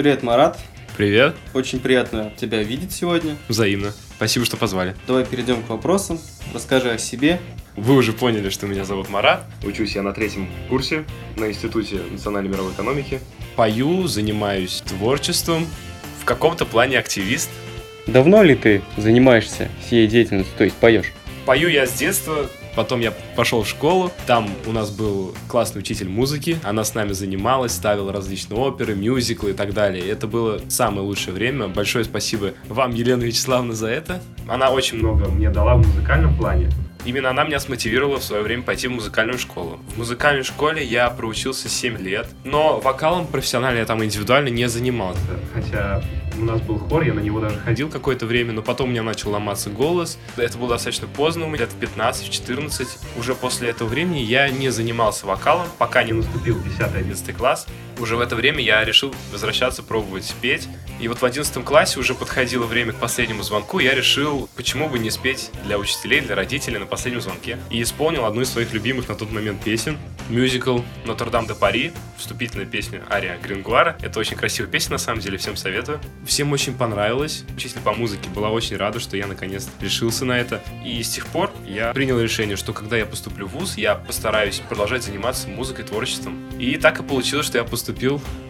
Привет, Марат. Привет. Очень приятно тебя видеть сегодня. Взаимно. Спасибо, что позвали. Давай перейдем к вопросам. Расскажи о себе. Вы уже поняли, что меня зовут Марат. Учусь я на третьем курсе на Институте национальной мировой экономики. Пою, занимаюсь творчеством. В каком-то плане активист. Давно ли ты занимаешься всей деятельностью, то есть поешь? Пою я с детства, Потом я пошел в школу, там у нас был классный учитель музыки, она с нами занималась, ставила различные оперы, мюзиклы и так далее. Это было самое лучшее время. Большое спасибо вам, Елена Вячеславовна, за это. Она очень много мне дала в музыкальном плане. Именно она меня смотивировала в свое время пойти в музыкальную школу. В музыкальной школе я проучился 7 лет, но вокалом профессионально я там индивидуально не занимался. Хотя у нас был хор, я на него даже ходил какое-то время, но потом у меня начал ломаться голос. Это было достаточно поздно, у меня лет в 15-14. Уже после этого времени я не занимался вокалом, пока не наступил 10-11 класс. Уже в это время я решил возвращаться, пробовать петь. И вот в 11 классе уже подходило время к последнему звонку, я решил, почему бы не спеть для учителей, для родителей на последнем звонке. И исполнил одну из своих любимых на тот момент песен. Мюзикл «Нотр-Дам де Пари», вступительная песня Ария Грингуара. Это очень красивая песня, на самом деле, всем советую. Всем очень понравилось. Учитель по музыке была очень рада, что я наконец решился на это. И с тех пор я принял решение, что когда я поступлю в ВУЗ, я постараюсь продолжать заниматься музыкой, творчеством. И так и получилось, что я поступил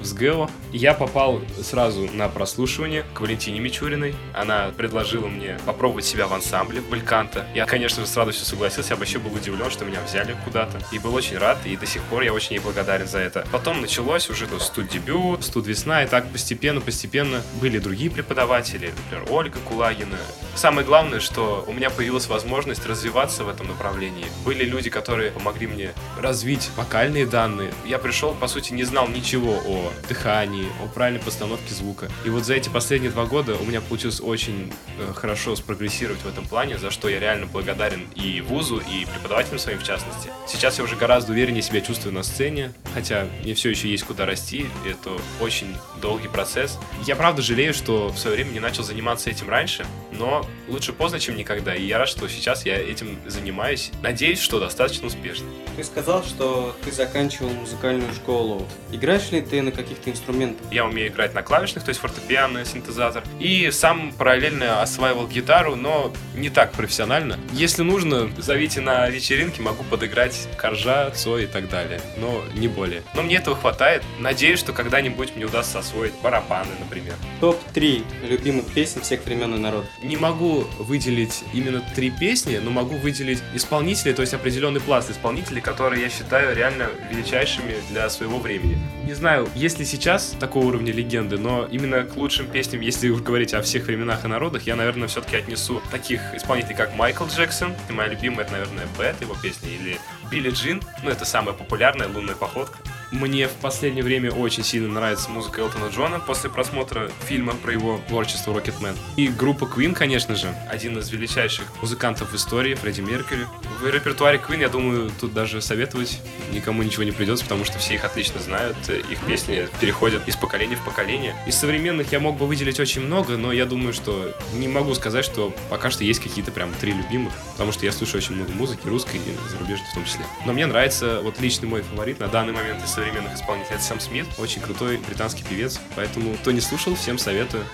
в СГЭО. Я попал сразу на прослушивание к Валентине Мичуриной. Она предложила мне попробовать себя в ансамбле Бальканта. Я, конечно же, с радостью согласился. Я вообще был удивлен, что меня взяли куда-то. И был очень рад, и до сих пор я очень ей благодарен за это. Потом началось уже студ-дебют, студ-весна, и так постепенно-постепенно были другие преподаватели, например, Ольга Кулагина. Самое главное, что у меня появилась возможность развиваться в этом направлении. Были люди, которые помогли мне развить вокальные данные. Я пришел, по сути, не знал ничего о дыхании, о правильной постановке звука. И вот за эти последние два года у меня получилось очень э, хорошо спрогрессировать в этом плане, за что я реально благодарен и вузу, и преподавателям своим в частности. Сейчас я уже гораздо увереннее себя чувствую на сцене, хотя мне все еще есть куда расти, это очень долгий процесс. Я правда жалею, что в свое время не начал заниматься этим раньше, но лучше поздно, чем никогда. И я рад, что сейчас я этим занимаюсь. Надеюсь, что достаточно успешно. Ты сказал, что ты заканчивал музыкальную школу. Играешь ли ты на каких-то инструментах? Я умею играть на клавишных, то есть фортепиано, синтезатор. И сам параллельно осваивал гитару, но не так профессионально. Если нужно, зовите на вечеринки, могу подыграть коржа, цой и так далее. Но не более. Но мне этого хватает. Надеюсь, что когда-нибудь мне удастся освоить барабаны, например. Топ-3 любимых песен всех времен и народов. Не могу выделить именно три песни, но могу выделить исполнителей, то есть определенный пласт исполнителей, которые я считаю реально величайшими для своего времени. Не знаю, есть ли сейчас такого уровня легенды, но именно к лучшим песням, если уж говорить о всех временах и народах, я, наверное, все-таки отнесу таких исполнителей, как Майкл Джексон, и моя любимая, это, наверное, Бет, его песня, или Билли Джин, ну, это самая популярная лунная походка. Мне в последнее время очень сильно нравится музыка Элтона Джона после просмотра фильма про его творчество Rocketman. И группа Queen, конечно же, один из величайших музыкантов в истории, Фредди Меркьюри. В репертуаре Queen, я думаю, тут даже советовать никому ничего не придется, потому что все их отлично знают, их песни переходят из поколения в поколение. Из современных я мог бы выделить очень много, но я думаю, что не могу сказать, что пока что есть какие-то прям три любимых, потому что я слушаю очень много музыки, русской и зарубежной в том числе. Но мне нравится вот личный мой фаворит на данный момент из современных исполнителей. Это Сэм Смит, очень крутой британский певец. Поэтому, кто не слушал, всем советую.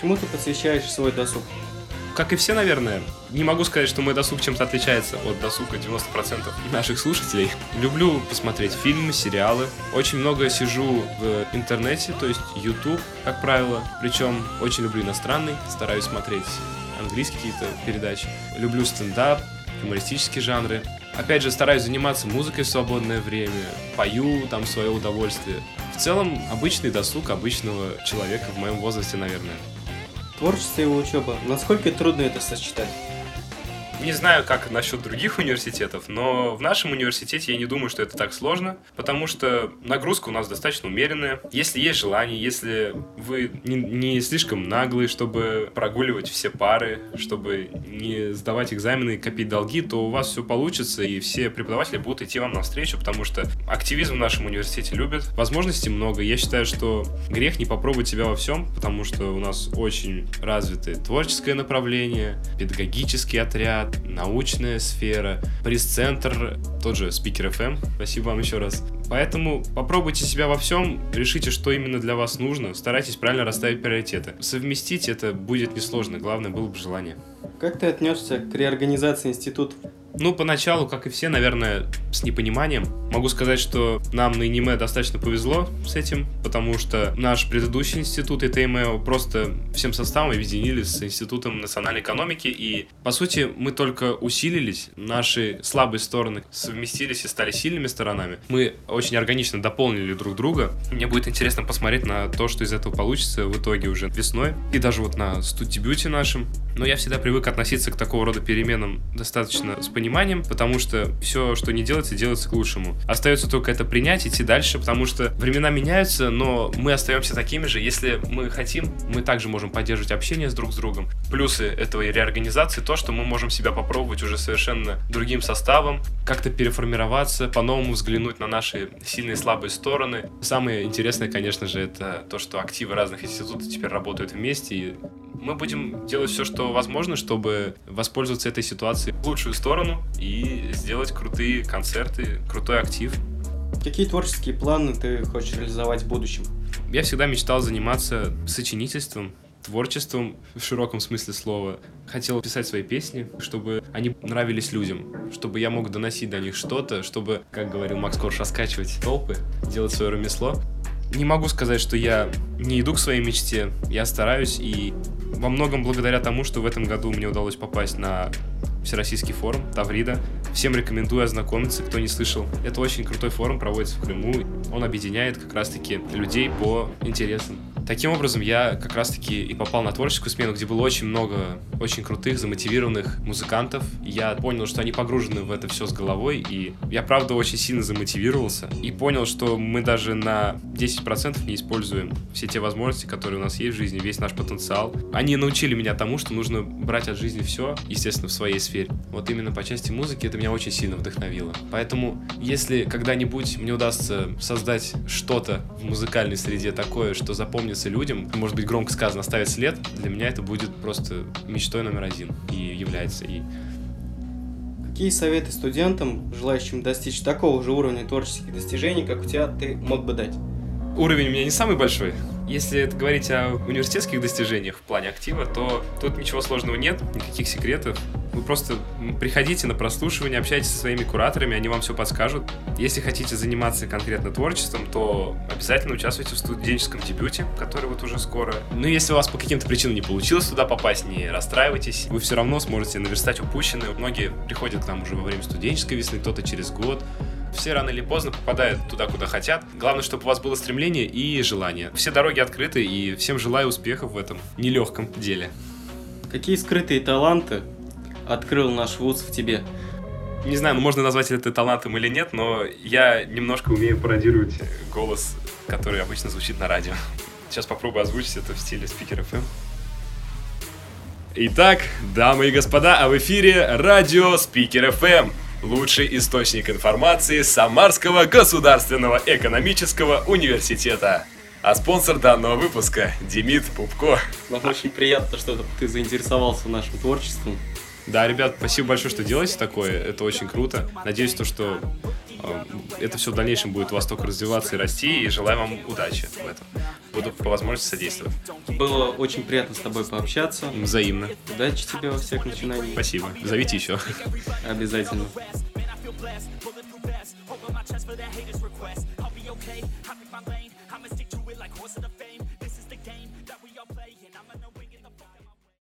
Чему ты посвящаешь свой досуг? Как и все, наверное, не могу сказать, что мой досуг чем-то отличается от досуга 90% наших слушателей. Люблю посмотреть фильмы, сериалы. Очень много сижу в интернете, то есть YouTube, как правило. Причем очень люблю иностранный, стараюсь смотреть английские какие-то передачи. Люблю стендап, юмористические жанры. Опять же, стараюсь заниматься музыкой в свободное время, пою там свое удовольствие. В целом, обычный досуг обычного человека в моем возрасте, наверное. Творчество и учеба. Насколько трудно это сочетать? Не знаю, как насчет других университетов, но в нашем университете я не думаю, что это так сложно, потому что нагрузка у нас достаточно умеренная. Если есть желание, если вы не, не слишком наглые, чтобы прогуливать все пары, чтобы не сдавать экзамены и копить долги, то у вас все получится, и все преподаватели будут идти вам навстречу, потому что активизм в нашем университете любят. Возможностей много. Я считаю, что грех не попробовать себя во всем, потому что у нас очень развитое творческое направление, педагогический отряд, научная сфера, пресс-центр, тот же Speaker FM, спасибо вам еще раз. Поэтому попробуйте себя во всем, решите, что именно для вас нужно, старайтесь правильно расставить приоритеты. Совместить это будет несложно, главное было бы желание. Как ты отнесся к реорганизации института? Ну, поначалу, как и все, наверное, с непониманием. Могу сказать, что нам на ИНИМЕ достаточно повезло с этим, потому что наш предыдущий институт ИТМЭО просто всем составом объединили с Институтом национальной экономики, и, по сути, мы только усилились, наши слабые стороны совместились и стали сильными сторонами. Мы очень органично дополнили друг друга. Мне будет интересно посмотреть на то, что из этого получится в итоге уже весной, и даже вот на студебюте нашем. Но я всегда привык относиться к такого рода переменам достаточно с пониманием, потому что все, что не делается, делается к лучшему. Остается только это принять, идти дальше, потому что времена меняются, но мы остаемся такими же. Если мы хотим, мы также можем поддерживать общение с друг с другом. Плюсы этого реорганизации то, что мы можем себя попробовать уже совершенно другим составом, как-то переформироваться, по-новому взглянуть на наши сильные и слабые стороны. Самое интересное, конечно же, это то, что активы разных институтов теперь работают вместе, и мы будем делать все, что возможно, чтобы воспользоваться этой ситуацией в лучшую сторону и сделать крутые концерты, крутой актив. Какие творческие планы ты хочешь реализовать в будущем? Я всегда мечтал заниматься сочинительством, творчеством в широком смысле слова. Хотел писать свои песни, чтобы они нравились людям, чтобы я мог доносить до них что-то, чтобы, как говорил Макс Корж, раскачивать толпы, делать свое ремесло. Не могу сказать, что я не иду к своей мечте, я стараюсь, и во многом благодаря тому, что в этом году мне удалось попасть на Всероссийский форум Таврида. Всем рекомендую ознакомиться, кто не слышал. Это очень крутой форум, проводится в Крыму. Он объединяет как раз-таки людей по интересам. Таким образом, я как раз-таки и попал на творческую смену, где было очень много очень крутых, замотивированных музыкантов. Я понял, что они погружены в это все с головой, и я, правда, очень сильно замотивировался. И понял, что мы даже на 10% не используем все те возможности, которые у нас есть в жизни, весь наш потенциал. Они научили меня тому, что нужно брать от жизни все, естественно, в своей сфере. Вот именно по части музыки это меня очень сильно вдохновило. Поэтому, если когда-нибудь мне удастся создать что-то в музыкальной среде такое, что запомнится нравится людям, может быть, громко сказано, оставить след, для меня это будет просто мечтой номер один и является. И Какие советы студентам, желающим достичь такого же уровня творческих достижений, как у тебя, ты мог бы дать? Уровень у меня не самый большой, если это говорить о университетских достижениях в плане актива, то тут ничего сложного нет, никаких секретов. Вы просто приходите на прослушивание, общайтесь со своими кураторами, они вам все подскажут. Если хотите заниматься конкретно творчеством, то обязательно участвуйте в студенческом дебюте, который вот уже скоро. Ну, если у вас по каким-то причинам не получилось туда попасть, не расстраивайтесь. Вы все равно сможете наверстать упущенное. Многие приходят к нам уже во время студенческой весны, кто-то через год. Все рано или поздно попадают туда, куда хотят. Главное, чтобы у вас было стремление и желание. Все дороги открыты, и всем желаю успехов в этом нелегком деле. Какие скрытые таланты открыл наш вуз в тебе? Не знаю, ну, можно назвать это талантом или нет, но я немножко умею пародировать голос, который обычно звучит на радио. Сейчас попробую озвучить это в стиле спикер FM. Итак, дамы и господа, а в эфире радио Спикер FM лучший источник информации Самарского государственного экономического университета. А спонсор данного выпуска – Демид Пупко. Нам очень приятно, что ты заинтересовался нашим творчеством. Да, ребят, спасибо большое, что делаете такое. Это очень круто. Надеюсь, то, что э, это все в дальнейшем будет у вас только развиваться и расти. И желаю вам удачи в этом. Буду по возможности содействовать. Было очень приятно с тобой пообщаться. Взаимно. Удачи тебе во всех начинаниях. Спасибо. Зовите еще. Обязательно.